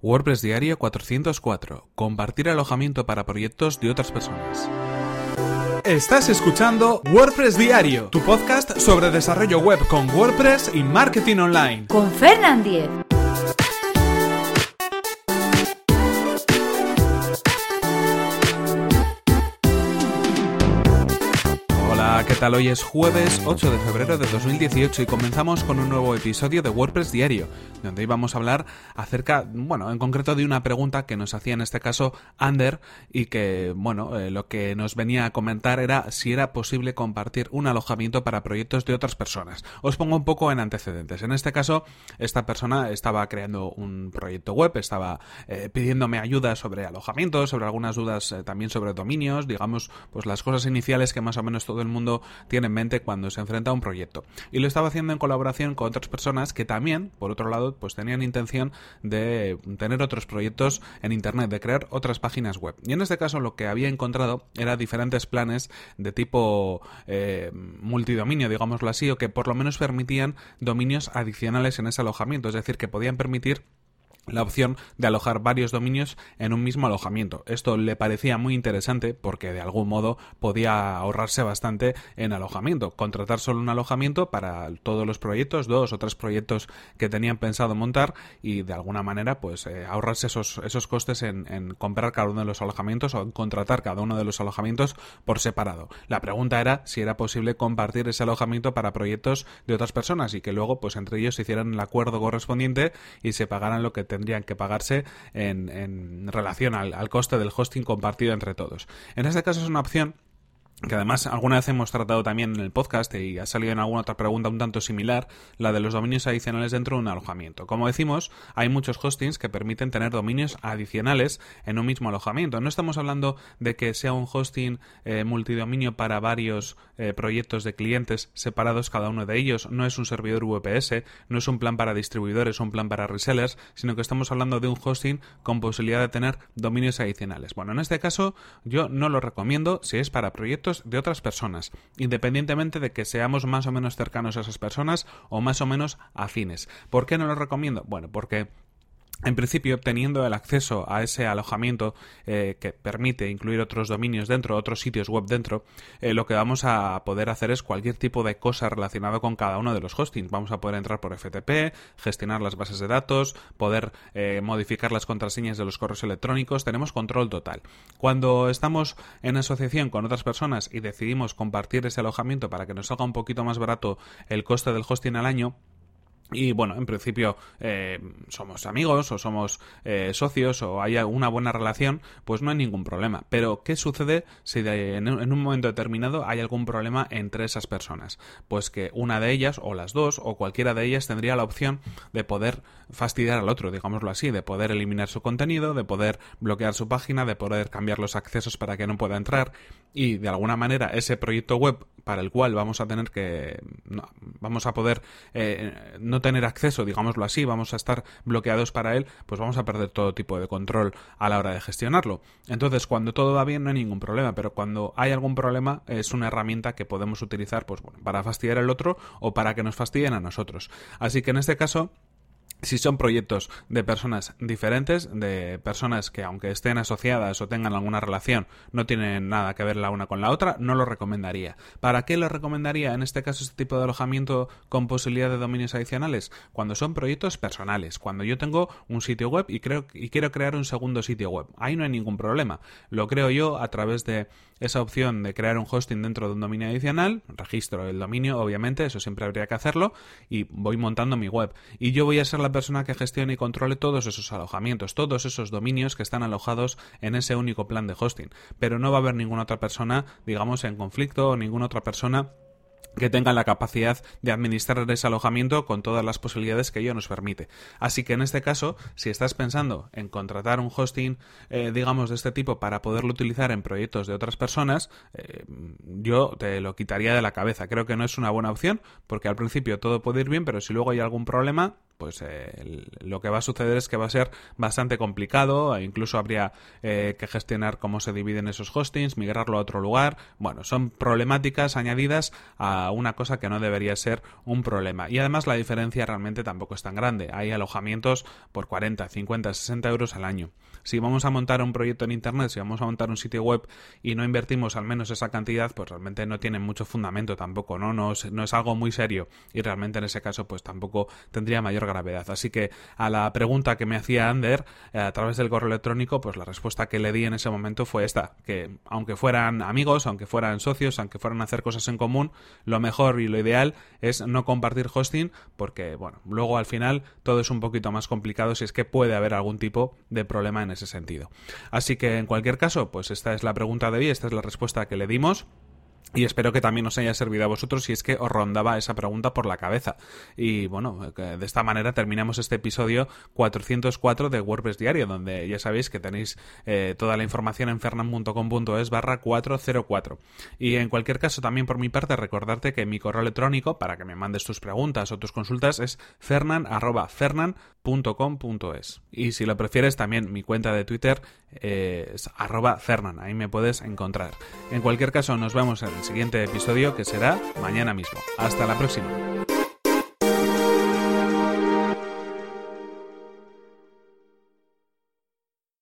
WordPress Diario 404. Compartir alojamiento para proyectos de otras personas. Estás escuchando WordPress Diario, tu podcast sobre desarrollo web con WordPress y marketing online. Con Fernand Diez. Hoy es jueves 8 de febrero de 2018 y comenzamos con un nuevo episodio de WordPress Diario, donde íbamos a hablar acerca, bueno, en concreto de una pregunta que nos hacía en este caso Ander y que, bueno, eh, lo que nos venía a comentar era si era posible compartir un alojamiento para proyectos de otras personas. Os pongo un poco en antecedentes. En este caso, esta persona estaba creando un proyecto web, estaba eh, pidiéndome ayuda sobre alojamiento, sobre algunas dudas eh, también sobre dominios, digamos, pues las cosas iniciales que más o menos todo el mundo tiene en mente cuando se enfrenta a un proyecto. Y lo estaba haciendo en colaboración con otras personas que también, por otro lado, pues tenían intención de tener otros proyectos en Internet, de crear otras páginas web. Y en este caso lo que había encontrado era diferentes planes de tipo eh, multidominio, digámoslo así, o que por lo menos permitían dominios adicionales en ese alojamiento, es decir, que podían permitir la opción de alojar varios dominios en un mismo alojamiento. Esto le parecía muy interesante porque de algún modo podía ahorrarse bastante en alojamiento. Contratar solo un alojamiento para todos los proyectos, dos o tres proyectos que tenían pensado montar y de alguna manera pues eh, ahorrarse esos, esos costes en, comprar cada uno de los alojamientos o en contratar cada uno de los alojamientos por separado. La pregunta era si era posible compartir ese alojamiento para proyectos de otras personas y que luego pues entre ellos se hicieran el acuerdo correspondiente y se pagaran lo que tendrían que pagarse en, relación al, al coste del hosting compartido entre todos. En este caso es una opción que además alguna vez hemos tratado también en el podcast y ha salido en alguna otra pregunta un tanto similar, la de los dominios adicionales dentro de un alojamiento. Como decimos, hay muchos hostings que permiten tener dominios adicionales en un mismo alojamiento. No estamos hablando de que sea un hosting eh, multidominio para varios eh, proyectos de clientes separados cada uno de ellos, no es un servidor VPS, no es un plan para distribuidores, un plan para resellers, sino que estamos hablando de un hosting con posibilidad de tener dominios adicionales. Bueno, en este caso yo no lo recomiendo si es para proyectos de otras personas, independientemente de que seamos más o menos cercanos a esas personas o más o menos afines. ¿Por qué no lo recomiendo? Bueno, porque en principio, teniendo el acceso a ese alojamiento eh, que permite incluir otros dominios dentro, otros sitios web dentro, eh, lo que vamos a poder hacer es cualquier tipo de cosa relacionada con cada uno de los hostings. Vamos a poder entrar por FTP, gestionar las bases de datos, poder eh, modificar las contraseñas de los correos electrónicos. Tenemos control total. Cuando estamos en asociación con otras personas y decidimos compartir ese alojamiento para que nos salga un poquito más barato el coste del hosting al año, y bueno, en principio eh, somos amigos o somos eh, socios o hay una buena relación, pues no hay ningún problema. Pero ¿qué sucede si en, un momento determinado hay algún problema entre esas personas? Pues que una de ellas o las dos o cualquiera de ellas tendría la opción de poder fastidiar al otro, digámoslo así, de poder eliminar su contenido, de poder bloquear su página, de poder cambiar los accesos para que no pueda entrar y de alguna manera ese proyecto web para el cual vamos a tener que vamos a poder eh, no tener acceso, digámoslo así, vamos a estar bloqueados para él, pues vamos a perder todo tipo de control a la hora de gestionarlo. Entonces, cuando todo va bien no hay ningún problema, pero cuando hay algún problema es una herramienta que podemos utilizar pues bueno, para fastidiar al otro o para que nos fastidien a nosotros. Así que en este caso si son proyectos de personas diferentes, de personas que aunque estén asociadas o tengan alguna relación, no tienen nada que ver la una con la otra, no lo recomendaría. ¿Para qué lo recomendaría en este caso este tipo de alojamiento con posibilidad de dominios adicionales? Cuando son proyectos personales, cuando yo tengo un sitio web y creo y quiero crear un segundo sitio web. Ahí no hay ningún problema. Lo creo yo a través de esa opción de crear un hosting dentro de un dominio adicional, registro el dominio, obviamente, eso siempre habría que hacerlo y voy montando mi web. Y yo voy a ser la persona que gestione y controle todos esos alojamientos, todos esos dominios que están alojados en ese único plan de hosting. Pero no va a haber ninguna otra persona, digamos, en conflicto o ninguna otra persona que tengan la capacidad de administrar ese alojamiento con todas las posibilidades que ello nos permite. Así que en este caso, si estás pensando en contratar un hosting, eh, digamos, de este tipo para poderlo utilizar en proyectos de otras personas, eh, yo te lo quitaría de la cabeza. Creo que no es una buena opción porque al principio todo puede ir bien, pero si luego hay algún problema, pues eh, lo que va a suceder es que va a ser bastante complicado, e incluso habría eh, que gestionar cómo se dividen esos hostings, migrarlo a otro lugar. Bueno, son problemáticas añadidas a una cosa que no debería ser un problema. Y además la diferencia realmente tampoco es tan grande. Hay alojamientos por 40, 50, 60 euros al año. Si vamos a montar un proyecto en Internet, si vamos a montar un sitio web y no invertimos al menos esa cantidad, pues realmente no tiene mucho fundamento tampoco, ¿no? No es, no es algo muy serio y realmente en ese caso pues tampoco tendría mayor gravedad. Así que a la pregunta que me hacía Ander eh, a través del correo electrónico, pues la respuesta que le di en ese momento fue esta, que aunque fueran amigos, aunque fueran socios, aunque fueran a hacer cosas en común, lo mejor y lo ideal es no compartir hosting porque, bueno, luego al final todo es un poquito más complicado si es que puede haber algún tipo de problema en ese sentido. Así que en cualquier caso, pues esta es la pregunta de hoy, esta es la respuesta que le dimos. Y espero que también os haya servido a vosotros si es que os rondaba esa pregunta por la cabeza. Y bueno, de esta manera terminamos este episodio 404 de WordPress Diario, donde ya sabéis que tenéis eh, toda la información en fernan.com.es barra 404. Y en cualquier caso, también por mi parte, recordarte que mi correo electrónico para que me mandes tus preguntas o tus consultas es fernan.fernan.com.es. Y si lo prefieres, también mi cuenta de Twitter eh, es arroba fernan. Ahí me puedes encontrar. En cualquier caso, nos vemos en el siguiente episodio que será mañana mismo. Hasta la próxima.